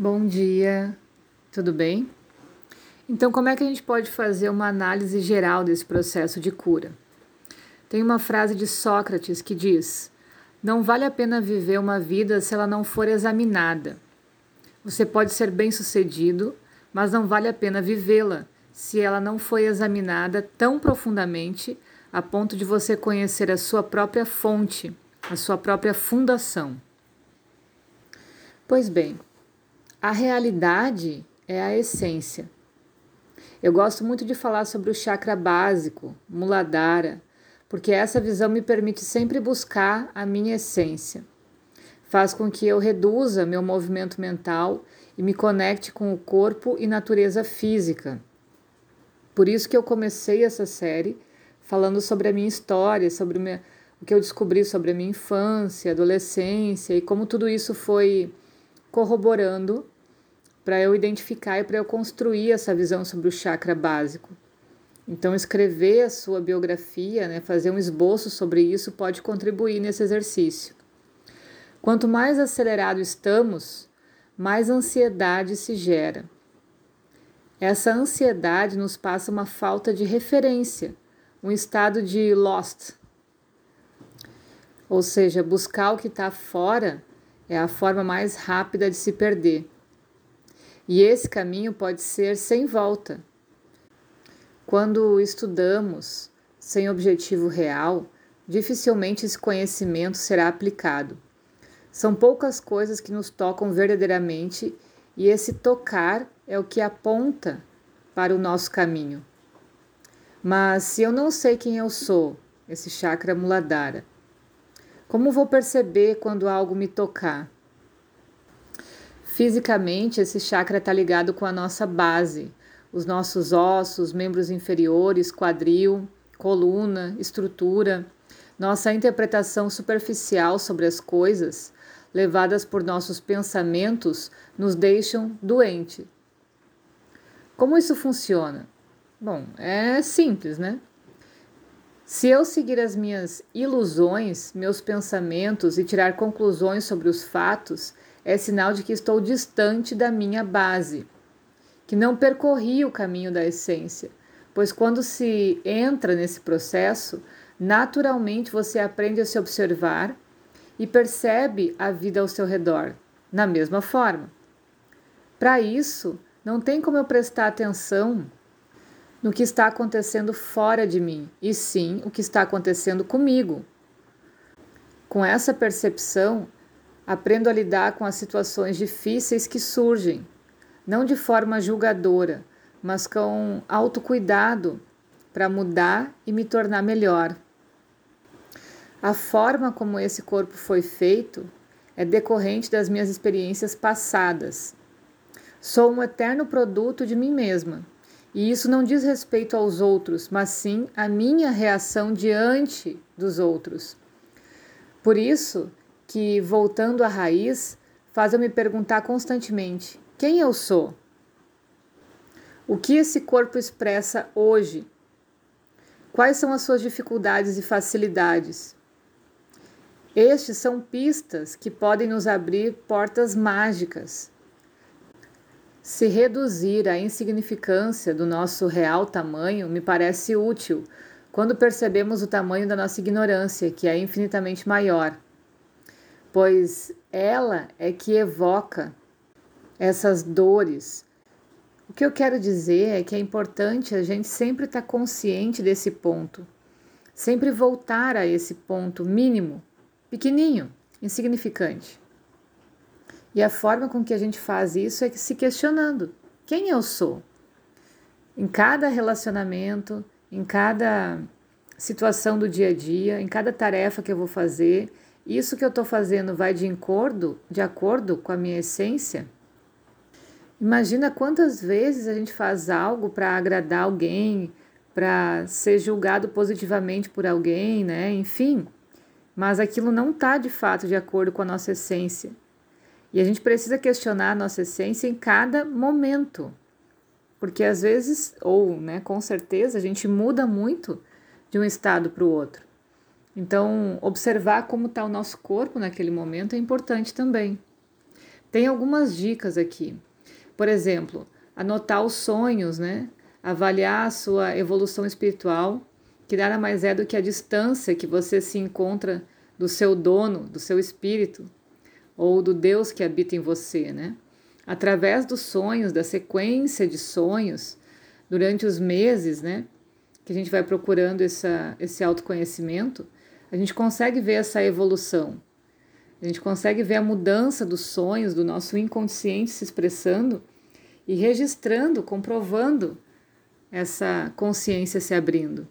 Bom dia, tudo bem? Então, como é que a gente pode fazer uma análise geral desse processo de cura? Tem uma frase de Sócrates que diz: Não vale a pena viver uma vida se ela não for examinada. Você pode ser bem-sucedido, mas não vale a pena vivê-la se ela não foi examinada tão profundamente a ponto de você conhecer a sua própria fonte, a sua própria fundação. Pois bem, a realidade é a essência. Eu gosto muito de falar sobre o chakra básico, Muladhara, porque essa visão me permite sempre buscar a minha essência. Faz com que eu reduza meu movimento mental e me conecte com o corpo e natureza física. Por isso que eu comecei essa série falando sobre a minha história, sobre o que eu descobri sobre a minha infância, adolescência e como tudo isso foi corroborando para eu identificar e para eu construir essa visão sobre o chakra básico. Então, escrever a sua biografia, né, fazer um esboço sobre isso, pode contribuir nesse exercício. Quanto mais acelerado estamos, mais ansiedade se gera. Essa ansiedade nos passa uma falta de referência, um estado de lost. Ou seja, buscar o que está fora é a forma mais rápida de se perder. E esse caminho pode ser sem volta. Quando estudamos sem objetivo real, dificilmente esse conhecimento será aplicado. São poucas coisas que nos tocam verdadeiramente e esse tocar é o que aponta para o nosso caminho. Mas se eu não sei quem eu sou, esse chakra muladhara, como vou perceber quando algo me tocar? Fisicamente, esse chakra está ligado com a nossa base, os nossos ossos, membros inferiores, quadril, coluna, estrutura, nossa interpretação superficial sobre as coisas, levadas por nossos pensamentos, nos deixam doente. Como isso funciona? Bom, é simples, né? Se eu seguir as minhas ilusões, meus pensamentos e tirar conclusões sobre os fatos, é sinal de que estou distante da minha base, que não percorri o caminho da essência, pois quando se entra nesse processo, naturalmente você aprende a se observar e percebe a vida ao seu redor, na mesma forma. Para isso, não tem como eu prestar atenção no que está acontecendo fora de mim, e sim o que está acontecendo comigo. Com essa percepção, aprendo a lidar com as situações difíceis que surgem, não de forma julgadora, mas com autocuidado para mudar e me tornar melhor. A forma como esse corpo foi feito é decorrente das minhas experiências passadas. Sou um eterno produto de mim mesma e isso não diz respeito aos outros, mas sim à minha reação diante dos outros. Por isso que, voltando à raiz, faz eu me perguntar constantemente: quem eu sou? O que esse corpo expressa hoje? Quais são as suas dificuldades e facilidades? Estes são pistas que podem nos abrir portas mágicas se reduzir à insignificância do nosso real tamanho me parece útil quando percebemos o tamanho da nossa ignorância, que é infinitamente maior, pois ela é que evoca essas dores. O que eu quero dizer é que é importante a gente sempre estar consciente desse ponto, sempre voltar a esse ponto mínimo, pequenininho, insignificante. E a forma com que a gente faz isso é se questionando: quem eu sou? Em cada relacionamento, em cada situação do dia a dia, em cada tarefa que eu vou fazer, isso que eu estou fazendo vai de acordo, de acordo com a minha essência? Imagina quantas vezes a gente faz algo para agradar alguém, para ser julgado positivamente por alguém, né? Enfim, mas aquilo não está de fato de acordo com a nossa essência. E a gente precisa questionar a nossa essência em cada momento. Porque às vezes, ou né, com certeza, a gente muda muito de um estado para o outro. Então, observar como está o nosso corpo naquele momento é importante também. Tem algumas dicas aqui. Por exemplo, anotar os sonhos, né? Avaliar a sua evolução espiritual, que nada mais é do que a distância que você se encontra do seu dono, do seu espírito, ou do Deus que habita em você, né? Através dos sonhos, da sequência de sonhos, durante os meses, né? Que a gente vai procurando essa, esse autoconhecimento, a gente consegue ver essa evolução. A gente consegue ver a mudança dos sonhos, do nosso inconsciente se expressando e registrando, comprovando essa consciência se abrindo.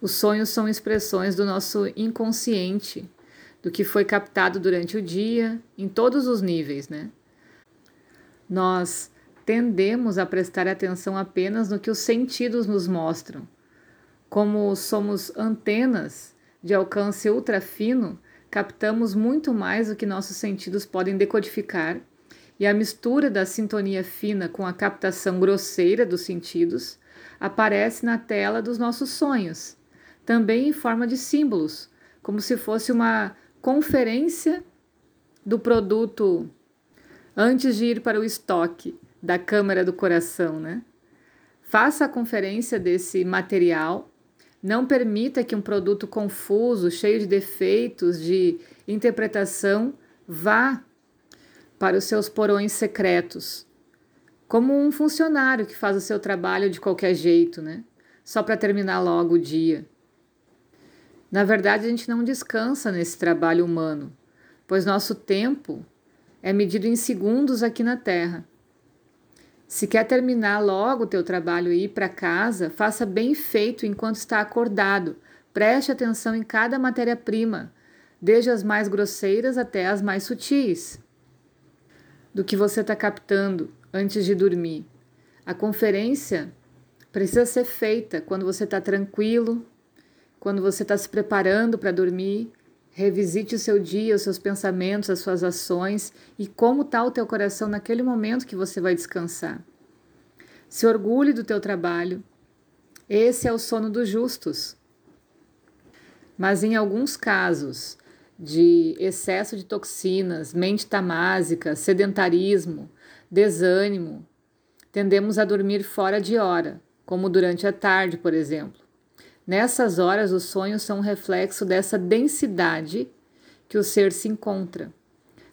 Os sonhos são expressões do nosso inconsciente, do que foi captado durante o dia, em todos os níveis, né? Nós tendemos a prestar atenção apenas no que os sentidos nos mostram. Como somos antenas de alcance ultra fino, captamos muito mais do que nossos sentidos podem decodificar, e a mistura da sintonia fina com a captação grosseira dos sentidos aparece na tela dos nossos sonhos, também em forma de símbolos, como se fosse uma conferência do produto antes de ir para o estoque da câmara do coração, né? Faça a conferência desse material. Não permita que um produto confuso, cheio de defeitos de interpretação, vá para os seus porões secretos, como um funcionário que faz o seu trabalho de qualquer jeito, né? Só para terminar logo o dia. Na verdade, a gente não descansa nesse trabalho humano, pois nosso tempo é medido em segundos aqui na Terra. Se quer terminar logo o teu trabalho e ir para casa, faça bem feito enquanto está acordado. Preste atenção em cada matéria-prima, desde as mais grosseiras até as mais sutis, do que você está captando antes de dormir. A conferência precisa ser feita quando você está tranquilo, quando você está se preparando para dormir, revisite o seu dia, os seus pensamentos, as suas ações e como está o teu coração naquele momento que você vai descansar. Se orgulhe do teu trabalho. Esse é o sono dos justos. Mas em alguns casos de excesso de toxinas, mente tamásica, sedentarismo, desânimo, tendemos a dormir fora de hora, como durante a tarde, por exemplo. Nessas horas, os sonhos são um reflexo dessa densidade que o ser se encontra,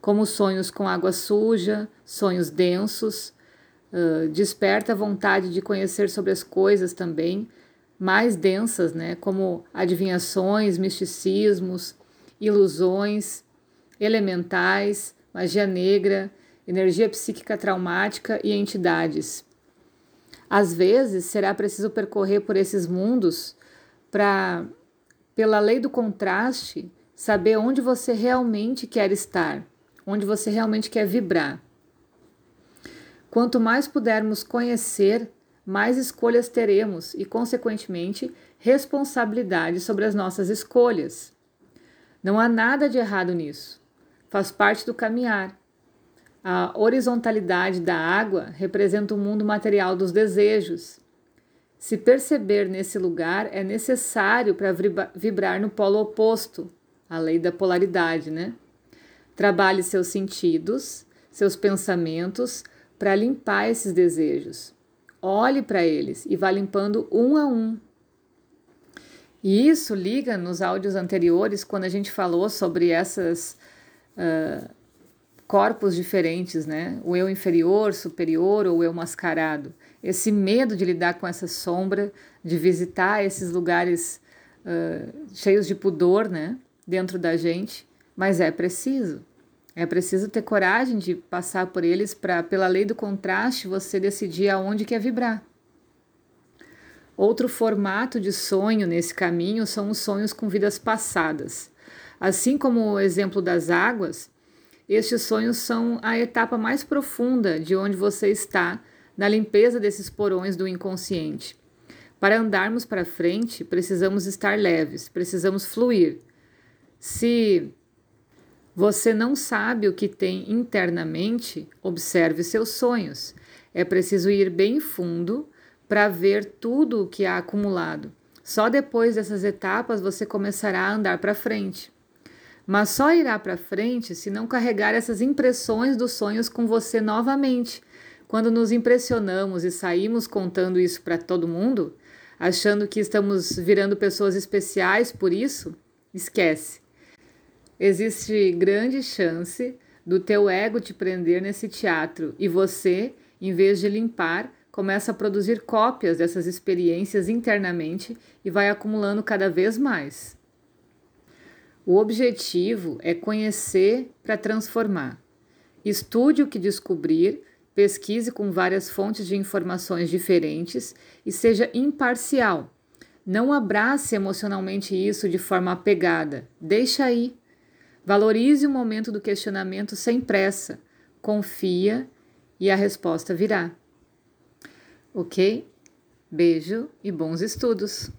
como sonhos com água suja, sonhos densos, uh, desperta a vontade de conhecer sobre as coisas também mais densas, né, como adivinhações, misticismos, ilusões, elementais, magia negra, energia psíquica traumática e entidades. Às vezes será preciso percorrer por esses mundos para, pela lei do contraste, saber onde você realmente quer estar, onde você realmente quer vibrar. Quanto mais pudermos conhecer, mais escolhas teremos e, consequentemente, responsabilidade sobre as nossas escolhas. Não há nada de errado nisso. Faz parte do caminhar. A horizontalidade da água representa o mundo material dos desejos se perceber nesse lugar é necessário para vibrar no polo oposto, a lei da polaridade, né? Trabalhe seus sentidos, seus pensamentos para limpar esses desejos. Olhe para eles e vá limpando um a um. E isso liga nos áudios anteriores, quando a gente falou sobre essas uh, corpos diferentes, né? O eu inferior, superior ou eu mascarado. Esse medo de lidar com essa sombra, de visitar esses lugares uh, cheios de pudor, né? Dentro da gente, mas é preciso. É preciso ter coragem de passar por eles para, pela lei do contraste, você decidir aonde quer vibrar. Outro formato de sonho nesse caminho são os sonhos com vidas passadas. Assim como o exemplo das águas, estes sonhos são a etapa mais profunda de onde você está na limpeza desses porões do inconsciente. Para andarmos para frente, precisamos estar leves, precisamos fluir. Se você não sabe o que tem internamente, observe seus sonhos. É preciso ir bem fundo para ver tudo o que há acumulado. Só depois dessas etapas você começará a andar para frente. mas só irá para frente se não carregar essas impressões dos sonhos com você novamente. Quando nos impressionamos e saímos contando isso para todo mundo, achando que estamos virando pessoas especiais por isso, esquece. Existe grande chance do teu ego te prender nesse teatro e você, em vez de limpar, começa a produzir cópias dessas experiências internamente e vai acumulando cada vez mais. O objetivo é conhecer para transformar. Estude o que descobrir, pesquise com várias fontes de informações diferentes e seja imparcial. Não abrace emocionalmente isso de forma apegada. Deixa aí. Valorize o momento do questionamento sem pressa. Confia e a resposta virá. Ok? Beijo e bons estudos!